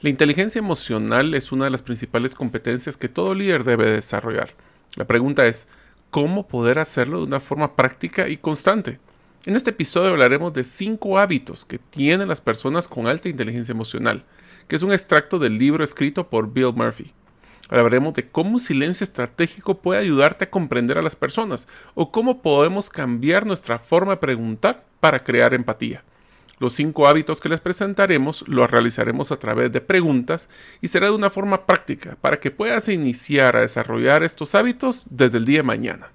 La inteligencia emocional es una de las principales competencias que todo líder debe desarrollar. La pregunta es, ¿cómo poder hacerlo de una forma práctica y constante? En este episodio hablaremos de 5 hábitos que tienen las personas con alta inteligencia emocional, que es un extracto del libro escrito por Bill Murphy. Hablaremos de cómo un silencio estratégico puede ayudarte a comprender a las personas o cómo podemos cambiar nuestra forma de preguntar para crear empatía. Los cinco hábitos que les presentaremos los realizaremos a través de preguntas y será de una forma práctica para que puedas iniciar a desarrollar estos hábitos desde el día de mañana.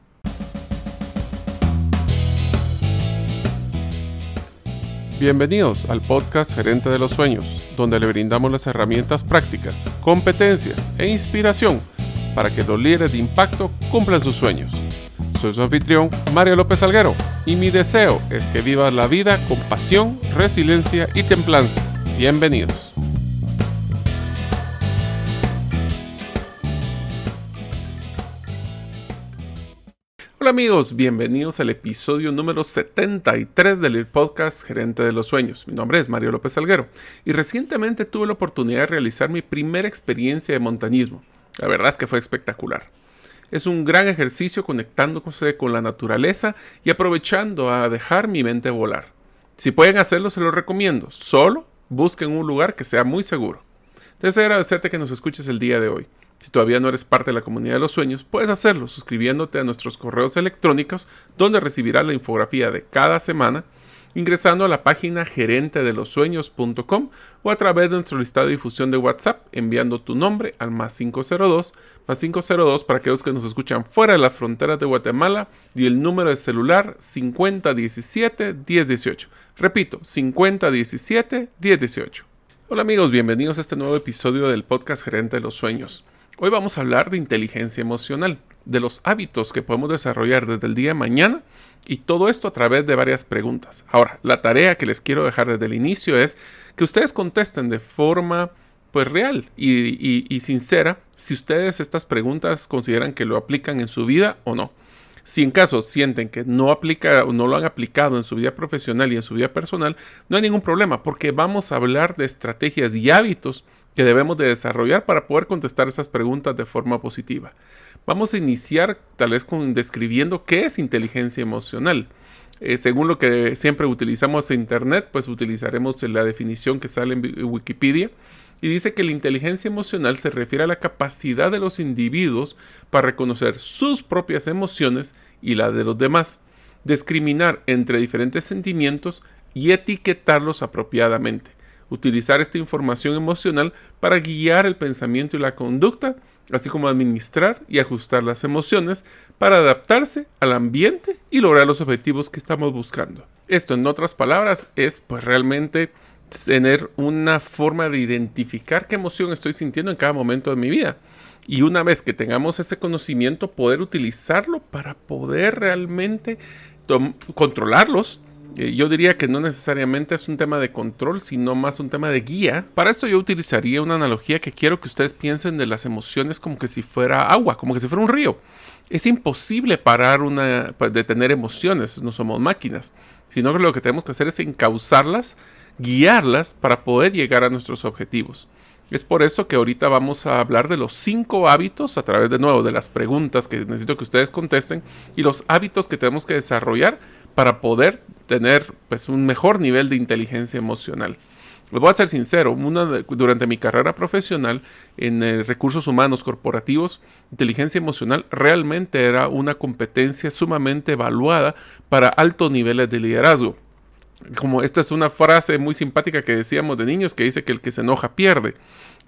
Bienvenidos al podcast Gerente de los Sueños, donde le brindamos las herramientas prácticas, competencias e inspiración para que los líderes de impacto cumplan sus sueños. Soy su anfitrión, Mario López Alguero, y mi deseo es que vivas la vida con pasión, resiliencia y templanza. Bienvenidos. Hola amigos, bienvenidos al episodio número 73 del podcast Gerente de los Sueños. Mi nombre es Mario López Alguero y recientemente tuve la oportunidad de realizar mi primera experiencia de montañismo. La verdad es que fue espectacular. Es un gran ejercicio conectándose con la naturaleza y aprovechando a dejar mi mente volar. Si pueden hacerlo, se lo recomiendo. Solo busquen un lugar que sea muy seguro. Deseo agradecerte que nos escuches el día de hoy. Si todavía no eres parte de la comunidad de los sueños, puedes hacerlo suscribiéndote a nuestros correos electrónicos donde recibirás la infografía de cada semana ingresando a la página gerentedelosueños.com o a través de nuestro listado de difusión de WhatsApp enviando tu nombre al más 502 más 502 para aquellos que nos escuchan fuera de las fronteras de Guatemala y el número de celular 5017 1018. Repito, 5017 1018. Hola amigos, bienvenidos a este nuevo episodio del podcast Gerente de los Sueños. Hoy vamos a hablar de inteligencia emocional, de los hábitos que podemos desarrollar desde el día de mañana y todo esto a través de varias preguntas. Ahora, la tarea que les quiero dejar desde el inicio es que ustedes contesten de forma pues real y, sincera si ustedes estas preguntas consideran que lo aplican en su vida o no. Si en caso sienten que no aplica o no lo han aplicado en su vida profesional y en su vida personal, no hay ningún problema porque vamos a hablar de estrategias y hábitos que debemos de desarrollar para poder contestar esas preguntas de forma positiva. Vamos a iniciar tal vez con describiendo qué es inteligencia emocional. Eh, según lo que siempre utilizamos en Internet, pues utilizaremos la definición que sale en Wikipedia y dice que la inteligencia emocional se refiere a la capacidad de los individuos para reconocer sus propias emociones y la de los demás, discriminar entre diferentes sentimientos y etiquetarlos apropiadamente utilizar esta información emocional para guiar el pensamiento y la conducta, así como administrar y ajustar las emociones para adaptarse al ambiente y lograr los objetivos que estamos buscando. Esto, en otras palabras, es pues realmente tener una forma de identificar qué emoción estoy sintiendo en cada momento de mi vida. Y una vez que tengamos ese conocimiento, poder utilizarlo para poder realmente controlarlos yo diría que no necesariamente es un tema de control, sino más un tema de guía. Para esto yo utilizaría una analogía que quiero que ustedes piensen de las emociones como que si fuera agua, como que si fuera un río. Es imposible parar una, de tener emociones, no somos máquinas, sino que lo que tenemos que hacer es encauzarlas, guiarlas para poder llegar a nuestros objetivos. Es por eso que ahorita vamos a hablar de los cinco hábitos a través de nuevo de las preguntas que necesito que ustedes contesten y los hábitos que tenemos que desarrollar para poder tener pues, un mejor nivel de inteligencia emocional. Les voy a ser sincero, durante mi carrera profesional en eh, recursos humanos corporativos, inteligencia emocional realmente era una competencia sumamente evaluada para altos niveles de liderazgo. Como esta es una frase muy simpática que decíamos de niños que dice que el que se enoja pierde.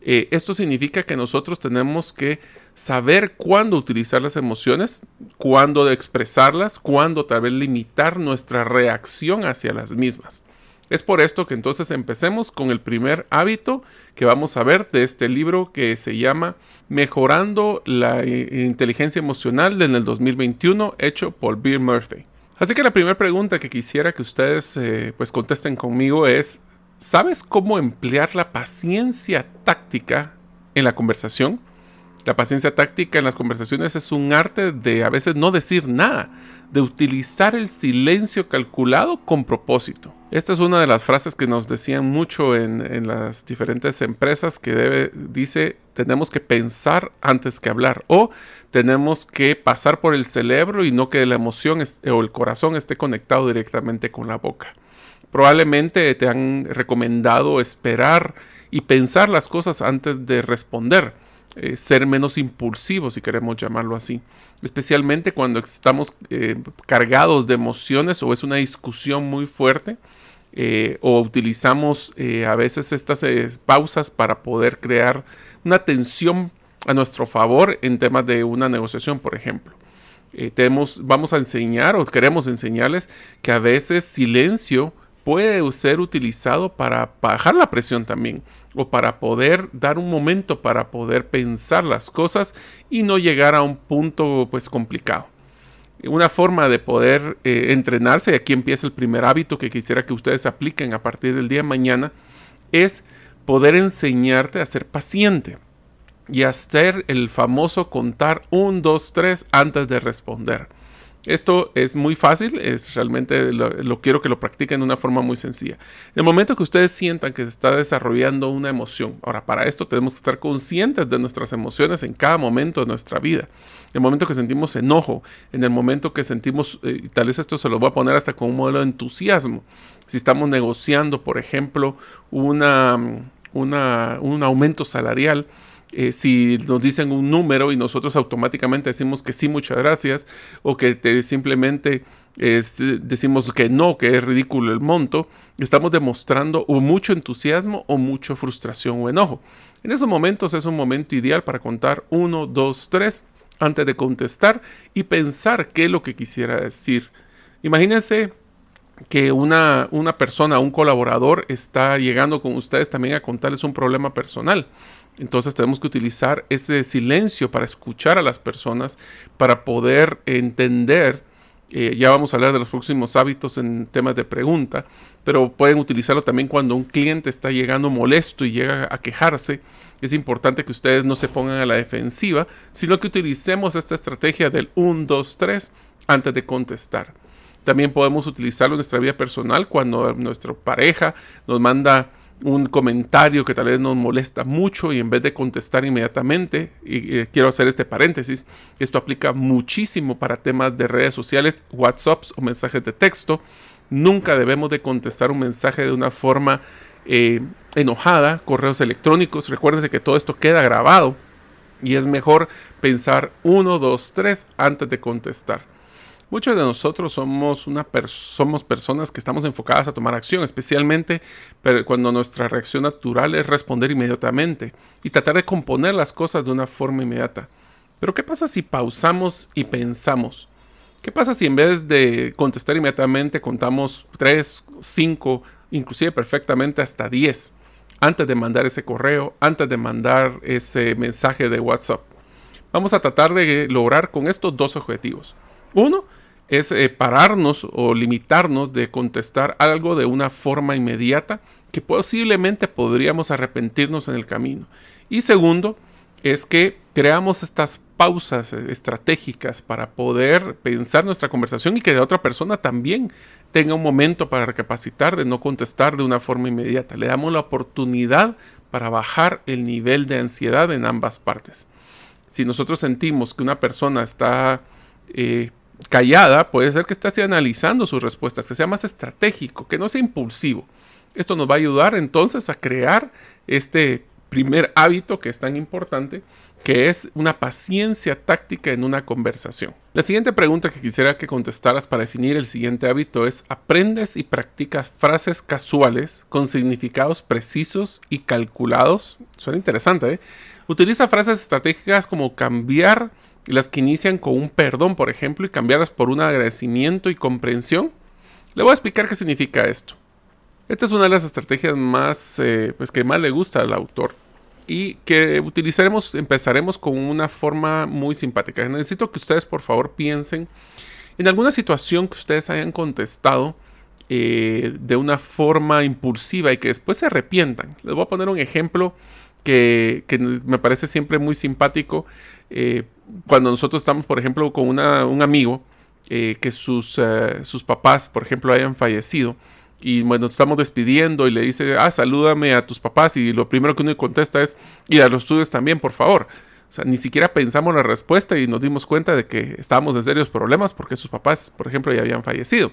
Eh, esto significa que nosotros tenemos que saber cuándo utilizar las emociones, cuándo expresarlas, cuándo tal vez limitar nuestra reacción hacia las mismas. Es por esto que entonces empecemos con el primer hábito que vamos a ver de este libro que se llama Mejorando la eh, inteligencia emocional en el 2021 hecho por Bill Murphy. Así que la primera pregunta que quisiera que ustedes eh, pues contesten conmigo es ¿Sabes cómo emplear la paciencia táctica en la conversación? La paciencia táctica en las conversaciones es un arte de a veces no decir nada, de utilizar el silencio calculado con propósito. Esta es una de las frases que nos decían mucho en, las diferentes empresas que debe, dice, tenemos que pensar antes que hablar o tenemos que pasar por el cerebro y no que la emoción o el corazón esté conectado directamente con la boca. Probablemente te han recomendado esperar y pensar las cosas antes de responder eh, ser menos impulsivos, si queremos llamarlo así. Especialmente cuando estamos eh, cargados de emociones o es una discusión muy fuerte. Eh, o utilizamos a veces estas pausas para poder crear una tensión a nuestro favor en temas de una negociación, por ejemplo. tenemos, vamos a enseñar o queremos enseñarles que a veces silencio puede ser utilizado para bajar la presión también o para poder dar un momento para poder pensar las cosas y no llegar a un punto pues complicado. Una forma de poder eh, entrenarse, y aquí empieza el primer hábito que quisiera que ustedes apliquen a partir del día de mañana, es poder enseñarte a ser paciente y hacer el famoso contar un, dos, tres antes de responder. Esto es muy fácil, es realmente lo, quiero que lo practiquen de una forma muy sencilla. En el momento que ustedes sientan que se está desarrollando una emoción, ahora para esto tenemos que estar conscientes de nuestras emociones en cada momento de nuestra vida. En el momento que sentimos enojo, en el momento que sentimos, eh, tal vez esto se lo voy a poner hasta con un modelo de entusiasmo. Si estamos negociando, por ejemplo, una, una, un aumento salarial, eh, si nos dicen un número y nosotros automáticamente decimos que sí, muchas gracias, o que simplemente decimos que no, que es ridículo el monto, estamos demostrando o mucho entusiasmo o mucha frustración o enojo. En esos momentos es un momento ideal para contar uno, dos, tres antes de contestar y pensar qué es lo que quisiera decir. Imagínense que una, una persona, un colaborador está llegando con ustedes también a contarles un problema personal. Entonces tenemos que utilizar ese silencio para escuchar a las personas, para poder entender. Eh, ya vamos a hablar de los próximos hábitos en temas de pregunta, pero pueden utilizarlo también cuando un cliente está llegando molesto y llega a quejarse. Es importante que ustedes no se pongan a la defensiva, sino que utilicemos esta estrategia del 1, 2, 3 antes de contestar. También podemos utilizarlo en nuestra vida personal cuando nuestra pareja nos manda un comentario que tal vez nos molesta mucho y en vez de contestar inmediatamente, y, quiero hacer este paréntesis, esto aplica muchísimo para temas de redes sociales, WhatsApps o mensajes de texto. Nunca debemos de contestar un mensaje de una forma eh, enojada, correos electrónicos. Recuérdense que todo esto queda grabado y es mejor pensar uno, dos, tres antes de contestar. Muchos de nosotros somos, una somos personas que estamos enfocadas a tomar acción, especialmente cuando nuestra reacción natural es responder inmediatamente y tratar de componer las cosas de una forma inmediata. Pero ¿qué pasa si pausamos y pensamos? ¿Qué pasa si en vez de contestar inmediatamente contamos 3, 5, inclusive perfectamente hasta 10 antes de mandar ese correo, antes de mandar ese mensaje de WhatsApp? Vamos a tratar de lograr con estos dos objetivos. Uno, es eh, pararnos o limitarnos de contestar algo de una forma inmediata que posiblemente podríamos arrepentirnos en el camino. Y segundo, es que creamos estas pausas eh, estratégicas para poder pensar nuestra conversación y que la otra persona también tenga un momento para recapacitar de no contestar de una forma inmediata. Le damos la oportunidad para bajar el nivel de ansiedad en ambas partes. Si nosotros sentimos que una persona está eh, callada, puede ser que esté analizando sus respuestas, que sea más estratégico, que no sea impulsivo. Esto nos va a ayudar entonces a crear este primer hábito que es tan importante, que es una paciencia táctica en una conversación. La siguiente pregunta que quisiera que contestaras para definir el siguiente hábito es, ¿aprendes y practicas frases casuales con significados precisos y calculados? Suena interesante, ¿eh? Utiliza frases estratégicas como cambiar las que inician con un perdón, por ejemplo, y cambiarlas por un agradecimiento y comprensión. Le voy a explicar qué significa esto. Esta es una de las estrategias más, eh, pues que más le gusta al autor y que utilizaremos, empezaremos con una forma muy simpática. Necesito que ustedes por favor piensen en alguna situación que ustedes hayan contestado eh, de una forma impulsiva y que después se arrepientan. Les voy a poner un ejemplo que, me parece siempre muy simpático eh, cuando nosotros estamos, por ejemplo, con un amigo eh, que sus, sus papás, por ejemplo, hayan fallecido y bueno, estamos despidiendo y le dice, ah, salúdame a tus papás y lo primero que uno contesta es, y a los tuyos también, por favor. O sea, ni siquiera pensamos la respuesta y nos dimos cuenta de que estábamos en serios problemas porque sus papás, por ejemplo, ya habían fallecido.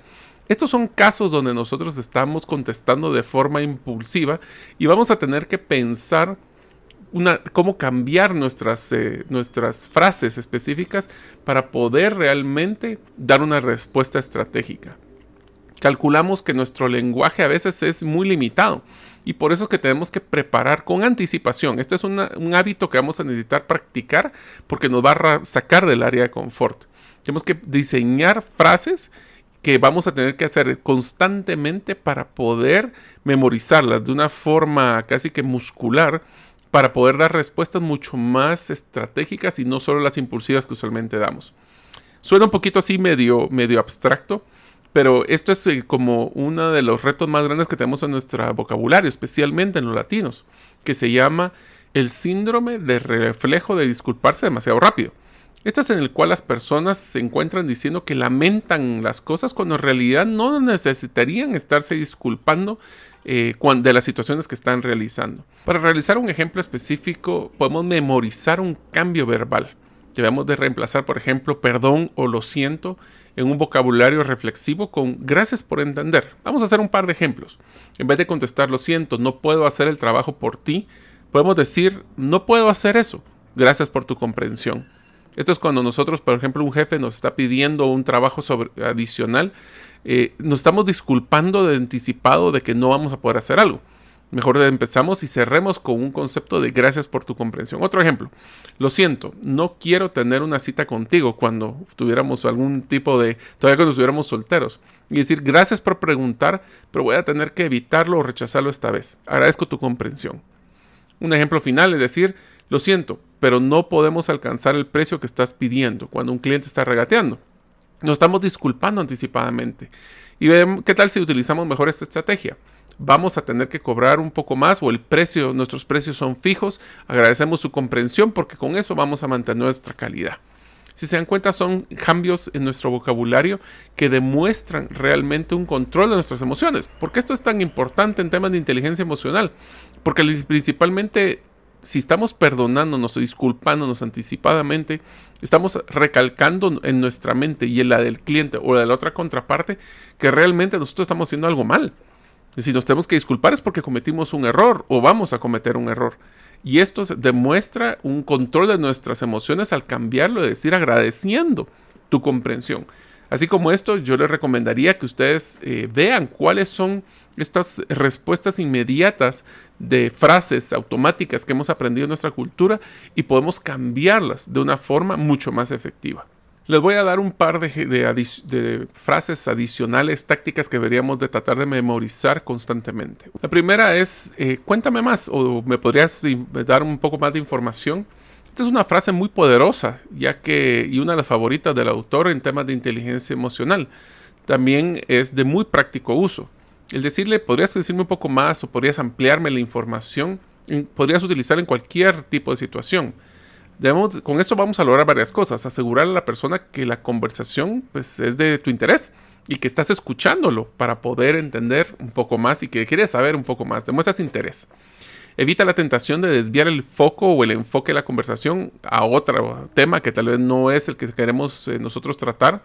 Estos son casos donde nosotros estamos contestando de forma impulsiva y vamos a tener que pensar cómo cambiar nuestras, eh, nuestras frases específicas para poder realmente dar una respuesta estratégica calculamos que nuestro lenguaje a veces es muy limitado y por eso es que tenemos que preparar con anticipación. Este es un hábito que vamos a necesitar practicar porque nos va a sacar del área de confort. Tenemos que diseñar frases que vamos a tener que hacer constantemente para poder memorizarlas de una forma casi que muscular para poder dar respuestas mucho más estratégicas y no solo las impulsivas que usualmente damos. Suena un poquito así medio, medio abstracto, pero esto es eh, como uno de los retos más grandes que tenemos en nuestro vocabulario, especialmente en los latinos, que se llama el síndrome de reflejo de disculparse demasiado rápido. Este es en el cual las personas se encuentran diciendo que lamentan las cosas cuando en realidad no necesitarían estarse disculpando eh, de las situaciones que están realizando. Para realizar un ejemplo específico podemos memorizar un cambio verbal. Debemos de reemplazar, por ejemplo, perdón o lo siento en un vocabulario reflexivo con gracias por entender. Vamos a hacer un par de ejemplos. En vez de contestar lo siento, no puedo hacer el trabajo por ti, podemos decir no puedo hacer eso. Gracias por tu comprensión. Esto es cuando nosotros, por ejemplo, un jefe nos está pidiendo un trabajo adicional, eh, nos estamos disculpando de anticipado de que no vamos a poder hacer algo. Mejor empezamos y cerremos con un concepto de gracias por tu comprensión. Otro ejemplo, lo siento, no quiero tener una cita contigo cuando tuviéramos algún tipo de, todavía cuando estuviéramos solteros. Y decir gracias por preguntar, pero voy a tener que evitarlo o rechazarlo esta vez. Agradezco tu comprensión. Un ejemplo final es decir, lo siento, pero no podemos alcanzar el precio que estás pidiendo cuando un cliente está regateando. Nos estamos disculpando anticipadamente. Y qué tal si utilizamos mejor esta estrategia vamos a tener que cobrar un poco más o el precio, nuestros precios son fijos. Agradecemos su comprensión porque con eso vamos a mantener nuestra calidad. Si se dan cuenta, son cambios en nuestro vocabulario que demuestran realmente un control de nuestras emociones. ¿Por qué esto es tan importante en temas de inteligencia emocional? Porque principalmente si estamos perdonándonos o disculpándonos anticipadamente, estamos recalcando en nuestra mente y en la del cliente o de la otra contraparte que realmente nosotros estamos haciendo algo mal. Si nos tenemos que disculpar es porque cometimos un error o vamos a cometer un error. Y esto demuestra un control de nuestras emociones al cambiarlo, de decir agradeciendo tu comprensión. Así como esto, yo les recomendaría que ustedes eh, vean cuáles son estas respuestas inmediatas de frases automáticas que hemos aprendido en nuestra cultura y podemos cambiarlas de una forma mucho más efectiva. Les voy a dar un par de, frases adicionales, tácticas que deberíamos de tratar de memorizar constantemente. La primera es, eh, cuéntame más o me podrías dar un poco más de información. Esta es una frase muy poderosa, ya que, y una de las favoritas del autor en temas de inteligencia emocional. También es de muy práctico uso. El decirle, podrías decirme un poco más o podrías ampliarme la información, podrías utilizar en cualquier tipo de situación con esto vamos a lograr varias cosas. Asegurar a la persona que la conversación pues, es de tu interés y que estás escuchándolo para poder entender un poco más y que quieres saber un poco más. Demuestras interés. Evita la tentación de desviar el foco o el enfoque de la conversación a otro tema que tal vez no es el que queremos eh, nosotros tratar.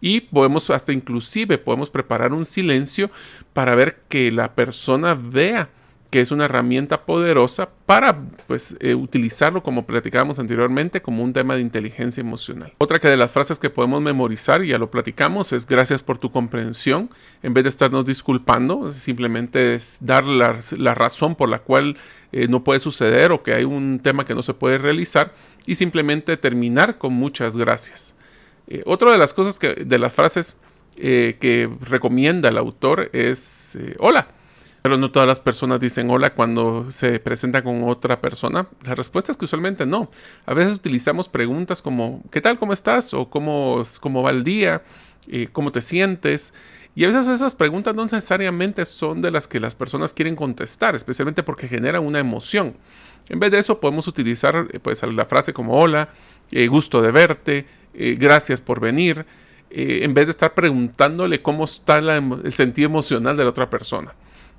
Y podemos hasta inclusive podemos preparar un silencio para ver que la persona vea que es una herramienta poderosa para pues, eh, utilizarlo, como platicábamos anteriormente, como un tema de inteligencia emocional. Otra de las frases que podemos memorizar, y ya lo platicamos, es gracias por tu comprensión. En vez de estarnos disculpando, simplemente es dar la, razón por la cual eh, no puede suceder o que hay un tema que no se puede realizar y simplemente terminar con muchas gracias. Eh, otra de las cosas que, de las frases que recomienda el autor es hola pero no todas las personas dicen hola cuando se presenta con otra persona. La respuesta es que usualmente no. A veces utilizamos preguntas como ¿qué tal? ¿Cómo estás? o ¿cómo, cómo va el día? Eh, ¿Cómo te sientes? Y a veces esas preguntas no necesariamente son de las que las personas quieren contestar, especialmente porque generan una emoción. En vez de eso podemos utilizar eh, pues, la frase como hola, eh, gusto de verte, gracias por venir, en vez de estar preguntándole cómo está el sentido emocional de la otra persona.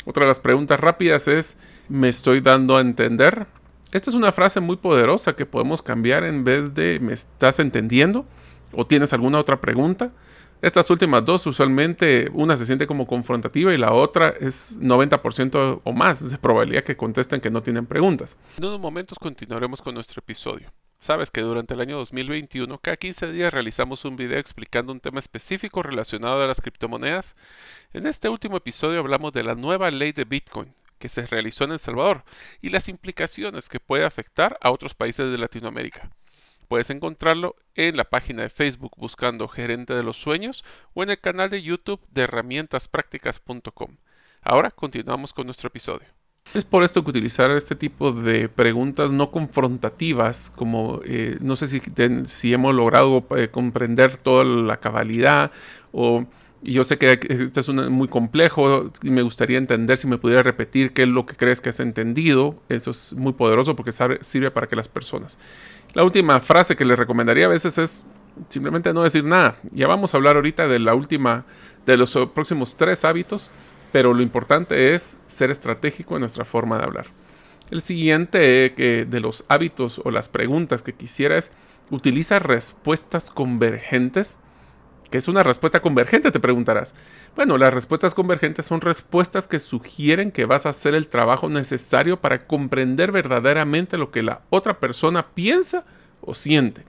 Otra de las preguntas rápidas es, ¿me estoy dando a entender? Esta es una frase muy poderosa que podemos cambiar en vez de ¿me estás entendiendo? ¿O tienes alguna otra pregunta? Estas últimas dos, usualmente una se siente como confrontativa y la otra es 90% o más de probabilidad que contesten que no tienen preguntas. En unos momentos continuaremos con nuestro episodio. Sabes que durante el año 2021 cada 15 días realizamos un video explicando un tema específico relacionado a las criptomonedas. En este último episodio hablamos de la nueva ley de Bitcoin que se realizó en El Salvador y las implicaciones que puede afectar a otros países de Latinoamérica. Puedes encontrarlo en la página de Facebook buscando Gerente de los Sueños o en el canal de YouTube de herramientasprácticas.com. Ahora continuamos con nuestro episodio. Es por esto que utilizar este tipo de preguntas no confrontativas, como eh, no sé si, hemos logrado eh, comprender toda la cabalidad o yo sé que este es muy complejo y me gustaría entender si me pudiera repetir qué es lo que crees que has entendido. Eso es muy poderoso porque sirve para que las personas la última frase que les recomendaría a veces es simplemente no decir nada. Ya vamos a hablar ahorita de la última, de los próximos tres hábitos, pero lo importante es ser estratégico en nuestra forma de hablar. El siguiente que de los hábitos o las preguntas que quisiera es utiliza respuestas convergentes. ¿Qué es una respuesta convergente? Te preguntarás. Bueno, las respuestas convergentes son respuestas que sugieren que vas a hacer el trabajo necesario para comprender verdaderamente lo que la otra persona piensa o siente,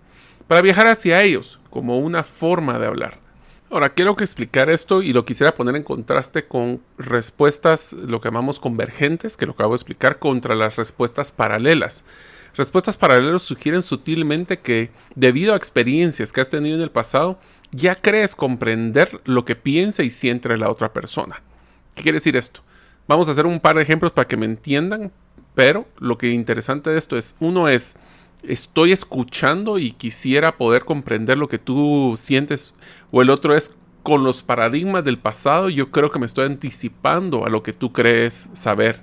para viajar hacia ellos como una forma de hablar. Ahora, quiero que explicar esto y lo quisiera poner en contraste con respuestas, lo que llamamos convergentes, que lo acabo de explicar, contra las respuestas paralelas. Respuestas paralelas sugieren sutilmente que, debido a experiencias que has tenido en el pasado, ya crees comprender lo que piensa y siente la otra persona. ¿Qué quiere decir esto? Vamos a hacer un par de ejemplos para que me entiendan, pero lo que interesante de esto es, uno es, estoy escuchando y quisiera poder comprender lo que tú sientes, o el otro es, con los paradigmas del pasado, yo creo que me estoy anticipando a lo que tú crees saber.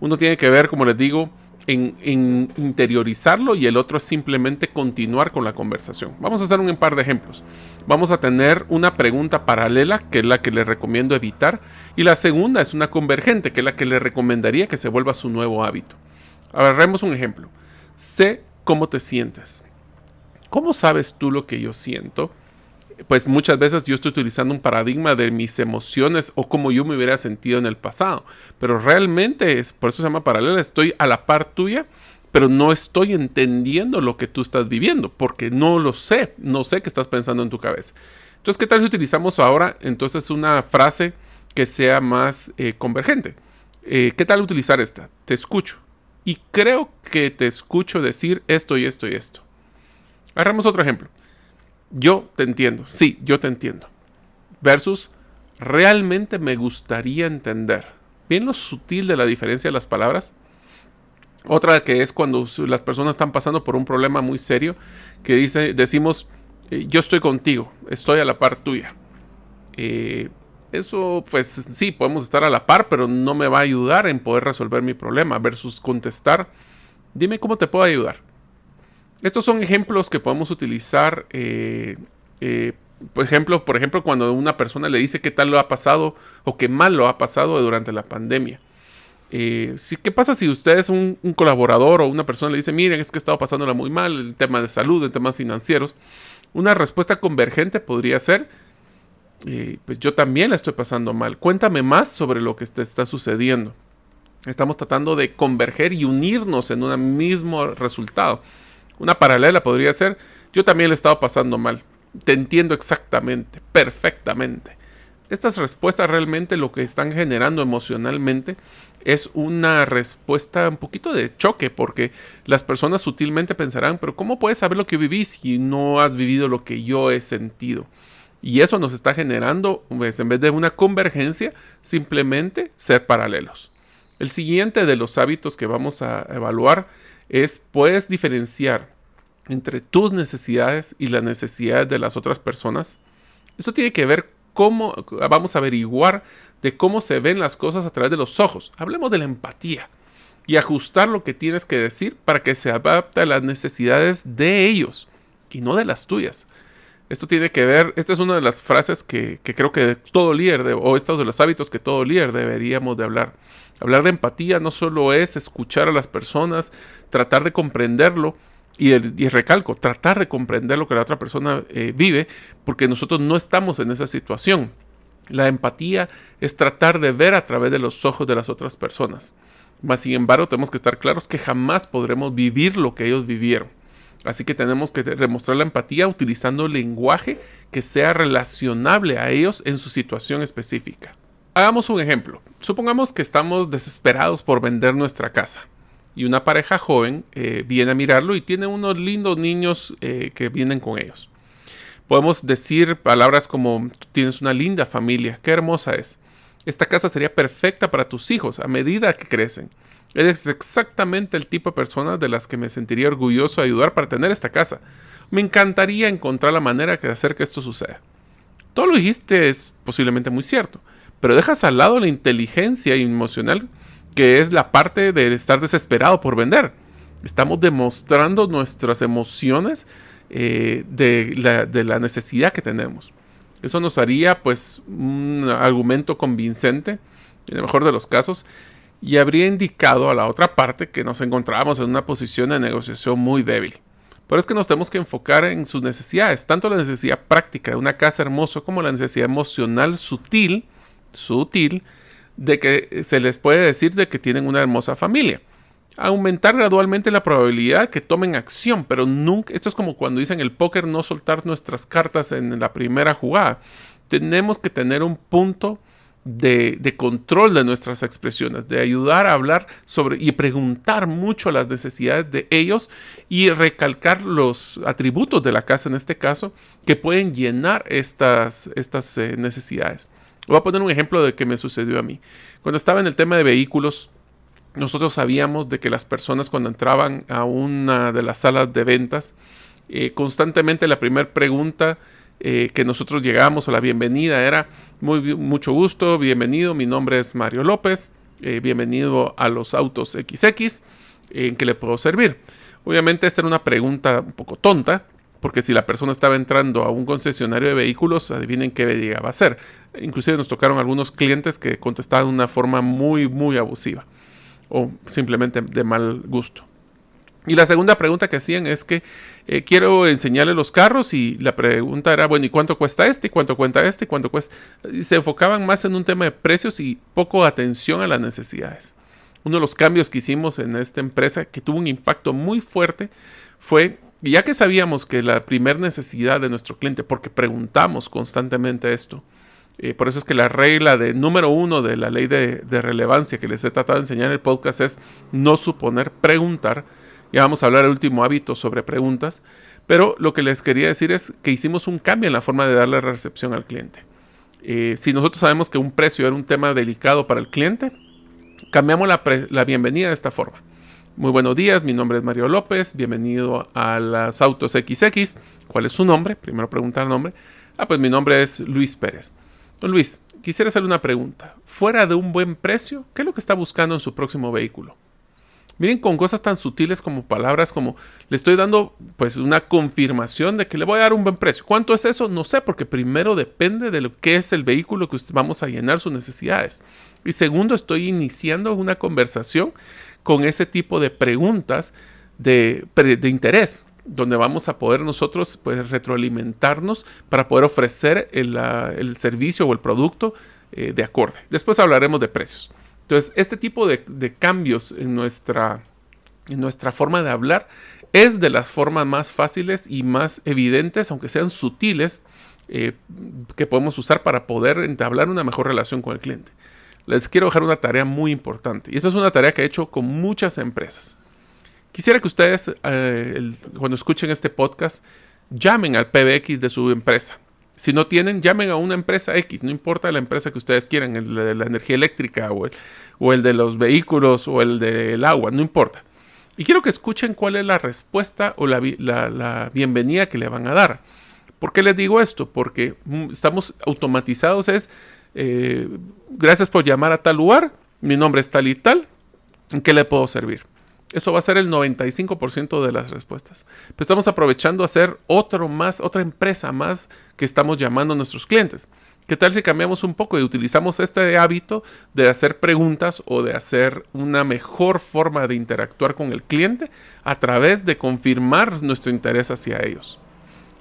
Uno tiene que ver, como les digo, en, interiorizarlo y el otro es simplemente continuar con la conversación. Vamos a hacer un par de ejemplos. Vamos a tener una pregunta paralela, que es la que le recomiendo evitar, y la segunda es una convergente, que es la que le recomendaría que se vuelva su nuevo hábito. Agarremos un ejemplo. Sé cómo te sientes. ¿Cómo sabes tú lo que yo siento? pues muchas veces yo estoy utilizando un paradigma de mis emociones o como yo me hubiera sentido en el pasado. Pero realmente, es, por eso se llama paralela, estoy a la par tuya, pero no estoy entendiendo lo que tú estás viviendo, porque no lo sé, no sé qué estás pensando en tu cabeza. Entonces, ¿qué tal si utilizamos ahora entonces una frase que sea más eh, convergente? Eh, ¿Qué tal utilizar esta? Te escucho. Y creo que te escucho decir esto y esto y esto. Agarramos otro ejemplo. Yo te entiendo, sí, yo te entiendo. Versus, realmente me gustaría entender. ¿Ven lo sutil de la diferencia de las palabras? Otra que es cuando las personas están pasando por un problema muy serio, que dice, decimos, eh, yo estoy contigo, estoy a la par tuya. Eh, eso, pues sí, podemos estar a la par, pero no me va a ayudar en poder resolver mi problema. Versus contestar, dime cómo te puedo ayudar. Estos son ejemplos que podemos utilizar. Eh, eh, por ejemplo, por ejemplo, cuando una persona le dice qué tal lo ha pasado o qué mal lo ha pasado durante la pandemia. Eh, ¿Qué pasa si usted es un, colaborador o una persona le dice, miren, es que he estado pasándola muy mal, el tema de salud, en temas financieros? Una respuesta convergente podría ser, pues yo también la estoy pasando mal. Cuéntame más sobre lo que te está sucediendo. Estamos tratando de converger y unirnos en un mismo resultado. Una paralela podría ser, yo también le he estado pasando mal. Te entiendo exactamente, perfectamente. Estas respuestas realmente lo que están generando emocionalmente es una respuesta un poquito de choque, porque las personas sutilmente pensarán, pero ¿cómo puedes saber lo que viví si no has vivido lo que yo he sentido? Y eso nos está generando, pues, en vez de una convergencia, simplemente ser paralelos. El siguiente de los hábitos que vamos a evaluar es puedes diferenciar entre tus necesidades y las necesidades de las otras personas. Eso tiene que ver cómo, vamos a averiguar de cómo se ven las cosas a través de los ojos. Hablemos de la empatía y ajustar lo que tienes que decir para que se adapte a las necesidades de ellos y no de las tuyas. Esto tiene que ver, esta es una de las frases que, creo que todo líder, o estos de los hábitos que todo líder deberíamos de hablar. Hablar de empatía no solo es escuchar a las personas, tratar de comprenderlo, y, recalco, tratar de comprender lo que la otra persona eh, vive, porque nosotros no estamos en esa situación. La empatía es tratar de ver a través de los ojos de las otras personas. Mas, sin embargo, tenemos que estar claros que jamás podremos vivir lo que ellos vivieron. Así que tenemos que demostrar la empatía utilizando lenguaje que sea relacionable a ellos en su situación específica. Hagamos un ejemplo. Supongamos que estamos desesperados por vender nuestra casa y una pareja joven eh, viene a mirarlo y tiene unos lindos niños eh, que vienen con ellos. Podemos decir palabras como tienes una linda familia, qué hermosa es. Esta casa sería perfecta para tus hijos a medida que crecen. Eres exactamente el tipo de persona de las que me sentiría orgulloso de ayudar para tener esta casa. Me encantaría encontrar la manera de hacer que esto suceda. Todo lo dijiste es posiblemente muy cierto, pero dejas al lado la inteligencia emocional que es la parte de estar desesperado por vender. Estamos demostrando nuestras emociones eh, de, la, de la necesidad que tenemos. Eso nos haría pues un argumento convincente, en el mejor de los casos, y habría indicado a la otra parte que nos encontrábamos en una posición de negociación muy débil. Pero es que nos tenemos que enfocar en sus necesidades, tanto la necesidad práctica de una casa hermosa como la necesidad emocional sutil, sutil, de que se les puede decir de que tienen una hermosa familia. Aumentar gradualmente la probabilidad que tomen acción, pero nunca, esto es como cuando dicen el póker, no soltar nuestras cartas en la primera jugada. Tenemos que tener un punto de, control de nuestras expresiones, de ayudar a hablar sobre y preguntar mucho las necesidades de ellos y recalcar los atributos de la casa en este caso que pueden llenar estas, estas eh, necesidades. Voy a poner un ejemplo de que me sucedió a mí. Cuando estaba en el tema de vehículos, nosotros sabíamos de que las personas cuando entraban a una de las salas de ventas, eh, constantemente la primera pregunta eh, que nosotros llegamos a la bienvenida era muy mucho gusto, bienvenido, mi nombre es Mario López, eh, bienvenido a los autos XX, ¿en qué le puedo servir? Obviamente esta era una pregunta un poco tonta, porque si la persona estaba entrando a un concesionario de vehículos, adivinen qué llegaba a ser. Inclusive nos tocaron algunos clientes que contestaban de una forma muy, muy abusiva o simplemente de mal gusto. Y la segunda pregunta que hacían es que eh, quiero enseñarle los carros y la pregunta era, bueno, ¿y cuánto cuesta este? ¿Y cuánto cuesta este? ¿Y cuánto cuesta? Y se enfocaban más en un tema de precios y poco atención a las necesidades. Uno de los cambios que hicimos en esta empresa que tuvo un impacto muy fuerte fue, ya que sabíamos que la primera necesidad de nuestro cliente, porque preguntamos constantemente esto, eh, por eso es que la regla de número uno de la ley de, de relevancia que les he tratado de enseñar en el podcast es no suponer, preguntar ya vamos a hablar del último hábito sobre preguntas. Pero lo que les quería decir es que hicimos un cambio en la forma de darle recepción al cliente. Eh, si nosotros sabemos que un precio era un tema delicado para el cliente, cambiamos la, la, bienvenida de esta forma. Muy buenos días, mi nombre es Mario López, bienvenido a las Autos XX. ¿Cuál es su nombre? Primero preguntar el nombre. Ah, pues mi nombre es Luis Pérez. Don Luis, quisiera hacerle una pregunta. Fuera de un buen precio, ¿qué es lo que está buscando en su próximo vehículo? Miren con cosas tan sutiles como palabras como le estoy dando pues una confirmación de que le voy a dar un buen precio. ¿Cuánto es eso? No sé, porque primero depende de lo que es el vehículo que vamos a llenar sus necesidades. Y segundo, estoy iniciando una conversación con ese tipo de preguntas de, interés donde vamos a poder nosotros pues, retroalimentarnos para poder ofrecer el, el servicio o el producto eh, de acorde. Después hablaremos de precios. Entonces, este tipo de, cambios en nuestra, en nuestra forma de hablar es de las formas más fáciles y más evidentes, aunque sean sutiles, eh, que podemos usar para poder entablar una mejor relación con el cliente. Les quiero dejar una tarea muy importante y esa es una tarea que he hecho con muchas empresas. Quisiera que ustedes, eh, cuando escuchen este podcast, llamen al PBX de su empresa si no tienen, llamen a una empresa X, no importa la empresa que ustedes quieran, el de la energía eléctrica o el, o el de los vehículos o el del agua, no importa. Y quiero que escuchen cuál es la respuesta o la, la, bienvenida que le van a dar. ¿Por qué les digo esto? Porque mm, estamos automatizados, es eh, gracias por llamar a tal lugar, mi nombre es tal y tal, ¿en qué le puedo servir? Eso va a ser el 95% de las respuestas. estamos aprovechando a hacer otro más, otra empresa más que estamos llamando a nuestros clientes. ¿Qué tal si cambiamos un poco y utilizamos este hábito de hacer preguntas o de hacer una mejor forma de interactuar con el cliente a través de confirmar nuestro interés hacia ellos?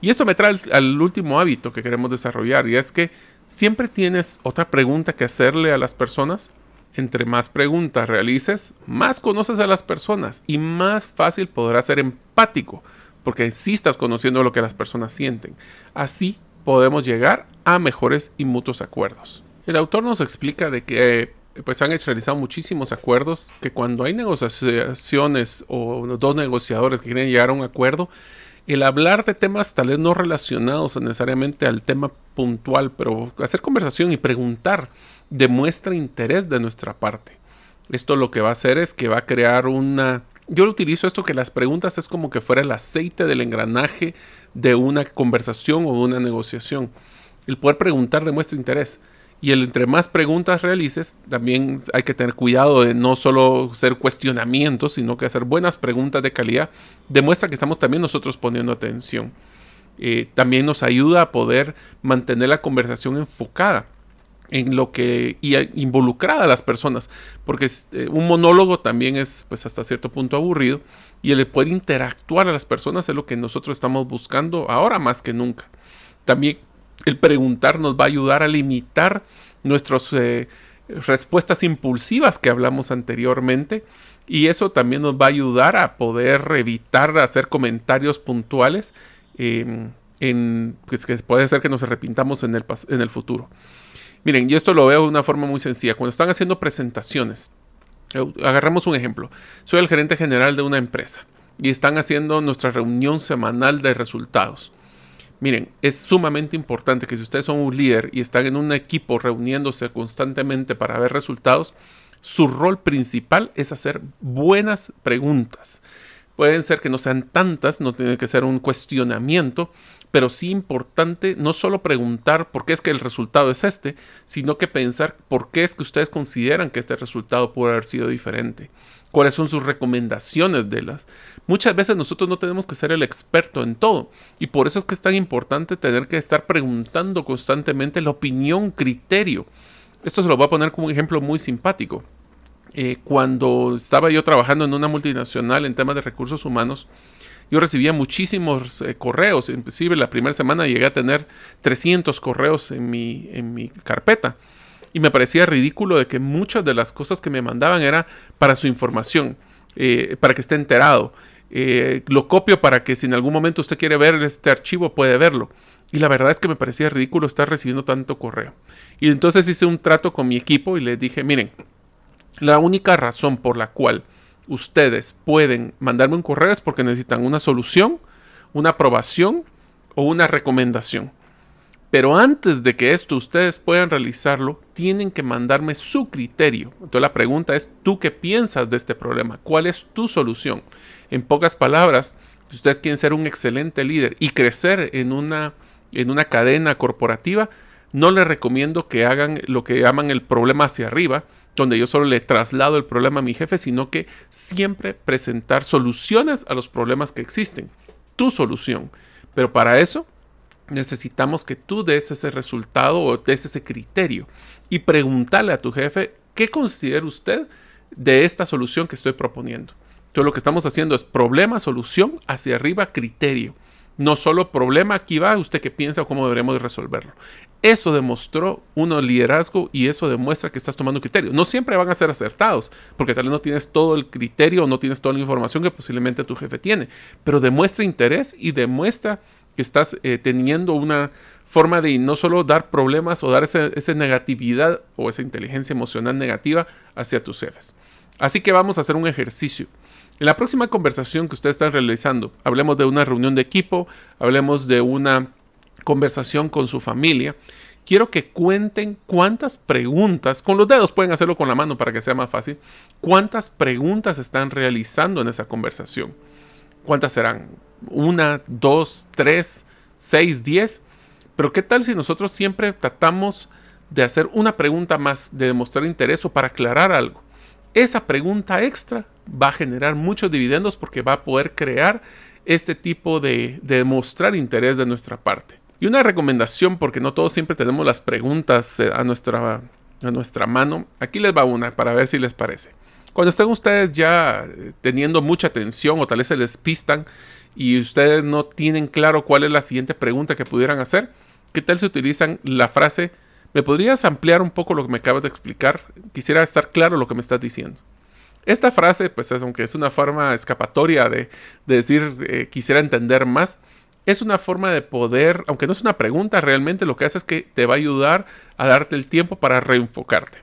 Y esto me trae al último hábito que queremos desarrollar y es que siempre tienes otra pregunta que hacerle a las personas entre más preguntas realices, más conoces a las personas y más fácil podrás ser empático, porque sí estás conociendo lo que las personas sienten. Así podemos llegar a mejores y mutuos acuerdos. El autor nos explica de que pues han realizado muchísimos acuerdos que cuando hay negociaciones o dos negociadores que quieren llegar a un acuerdo, el hablar de temas tal vez no relacionados necesariamente al tema puntual, pero hacer conversación y preguntar demuestra interés de nuestra parte. Esto lo que va a hacer es que va a crear una... Yo utilizo esto que las preguntas es como que fuera el aceite del engranaje de una conversación o de una negociación. El poder preguntar demuestra interés. Y el entre más preguntas realices, también hay que tener cuidado de no solo ser cuestionamientos, sino que hacer buenas preguntas de calidad. Demuestra que estamos también nosotros poniendo atención. Eh, también nos ayuda a poder mantener la conversación enfocada en lo que y involucrada a las personas, porque eh, un monólogo también es pues hasta cierto punto aburrido y el poder interactuar a las personas es lo que nosotros estamos buscando ahora más que nunca. También el preguntar nos va a ayudar a limitar nuestras eh, respuestas impulsivas que hablamos anteriormente y eso también nos va a ayudar a poder evitar hacer comentarios puntuales em, en, pues, que puede ser que nos arrepintamos en el, en el futuro. Miren, yo esto lo veo de una forma muy sencilla. Cuando están haciendo presentaciones, agarramos un ejemplo. Soy el gerente general de una empresa y están haciendo nuestra reunión semanal de resultados. Miren, es sumamente importante que si ustedes son un líder y están en un equipo reuniéndose constantemente para ver resultados, su rol principal es hacer buenas preguntas. Pueden ser que no sean tantas, no tiene que ser un cuestionamiento, pero sí importante no solo preguntar por qué es que el resultado es este, sino que pensar por qué es que ustedes consideran que este resultado puede haber sido diferente. ¿Cuáles son sus recomendaciones de las? Muchas veces nosotros no tenemos que ser el experto en todo y por eso es que es tan importante tener que estar preguntando constantemente la opinión, criterio. Esto se lo voy a poner como un ejemplo muy simpático. Eh, cuando estaba yo trabajando en una multinacional en temas de recursos humanos, yo recibía muchísimos eh, correos, inclusive la primera semana llegué a tener 300 correos en mi, en mi carpeta. Y me parecía ridículo de que muchas de las cosas que me mandaban era para su información, eh, para que esté enterado. Lo copio para que si en algún momento usted quiere ver este archivo puede verlo. Y la verdad es que me parecía ridículo estar recibiendo tanto correo. Y entonces hice un trato con mi equipo y les dije, miren, la única razón por la cual ustedes pueden mandarme un correo es porque necesitan una solución, una aprobación o una recomendación. Pero antes de que esto ustedes puedan realizarlo, tienen que mandarme su criterio. Entonces la pregunta es, ¿tú qué piensas de este problema? ¿Cuál es tu solución? En pocas palabras, si ustedes quieren ser un excelente líder y crecer en una, en una cadena corporativa, no les recomiendo que hagan lo que llaman el problema hacia arriba, donde yo solo le traslado el problema a mi jefe, sino que siempre presentar soluciones a los problemas que existen. Tu solución. Pero para eso necesitamos que tú des ese resultado o des ese criterio y preguntarle a tu jefe qué considera usted de esta solución que estoy proponiendo. Entonces lo que estamos haciendo es problema, solución, hacia arriba, criterio. No solo problema, aquí va, usted qué piensa o cómo deberemos resolverlo. Eso demostró uno liderazgo y eso demuestra que estás tomando criterio. No siempre van a ser acertados, porque tal vez no tienes todo el criterio o no tienes toda la información que posiblemente tu jefe tiene, pero demuestra interés y demuestra que estás eh, teniendo una forma de no solo dar problemas o dar esa negatividad o esa inteligencia emocional negativa hacia tus jefes. Así que vamos a hacer un ejercicio. En la próxima conversación que ustedes están realizando, hablemos de una reunión de equipo, hablemos de una conversación con su familia, quiero que cuenten cuántas preguntas, con los dedos pueden hacerlo con la mano para que sea más fácil, cuántas preguntas están realizando en esa conversación. ¿Cuántas serán? ¿Una, dos, tres, 6, 10. Pero ¿qué tal si nosotros siempre tratamos de hacer una pregunta más, de demostrar interés o para aclarar algo? Esa pregunta extra va a generar muchos dividendos porque va a poder crear este tipo de, demostrar interés de nuestra parte. Y una recomendación, porque no todos siempre tenemos las preguntas eh, a nuestra, a nuestra mano, aquí les va una para ver si les parece. Cuando estén ustedes ya eh, teniendo mucha atención o tal vez se les pistan y ustedes no tienen claro cuál es la siguiente pregunta que pudieran hacer, ¿qué tal si utilizan la frase, ¿me podrías ampliar un poco lo que me acabas de explicar? Quisiera estar claro lo que me estás diciendo. Esta frase, pues aunque es una forma escapatoria de, decir eh, quisiera entender más, es una forma de poder, aunque no es una pregunta, realmente lo que hace es que te va a ayudar a darte el tiempo para reenfocarte.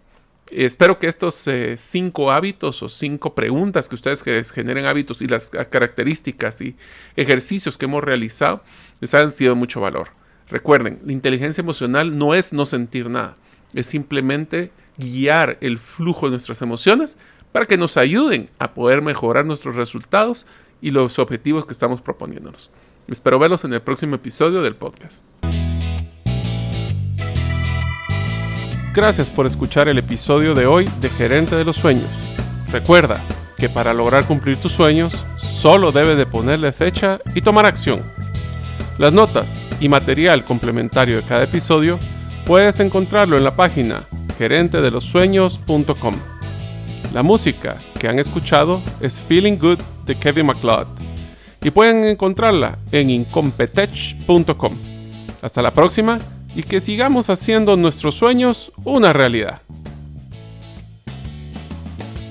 Espero que estos eh, cinco hábitos o cinco preguntas que ustedes generen hábitos y las características y ejercicios que hemos realizado les hayan sido mucho valor. Recuerden, la inteligencia emocional no es no sentir nada, es simplemente guiar el flujo de nuestras emociones para que nos ayuden a poder mejorar nuestros resultados y los objetivos que estamos proponiéndonos. Espero verlos en el próximo episodio del podcast. Gracias por escuchar el episodio de hoy de Gerente de los Sueños. Recuerda que para lograr cumplir tus sueños solo debes de ponerle fecha y tomar acción. Las notas y material complementario de cada episodio puedes encontrarlo en la página gerentedelosueños.com. La música que han escuchado es Feeling Good de Kevin MacLeod y pueden encontrarla en incompetech.com. Hasta la próxima y que sigamos haciendo nuestros sueños una realidad.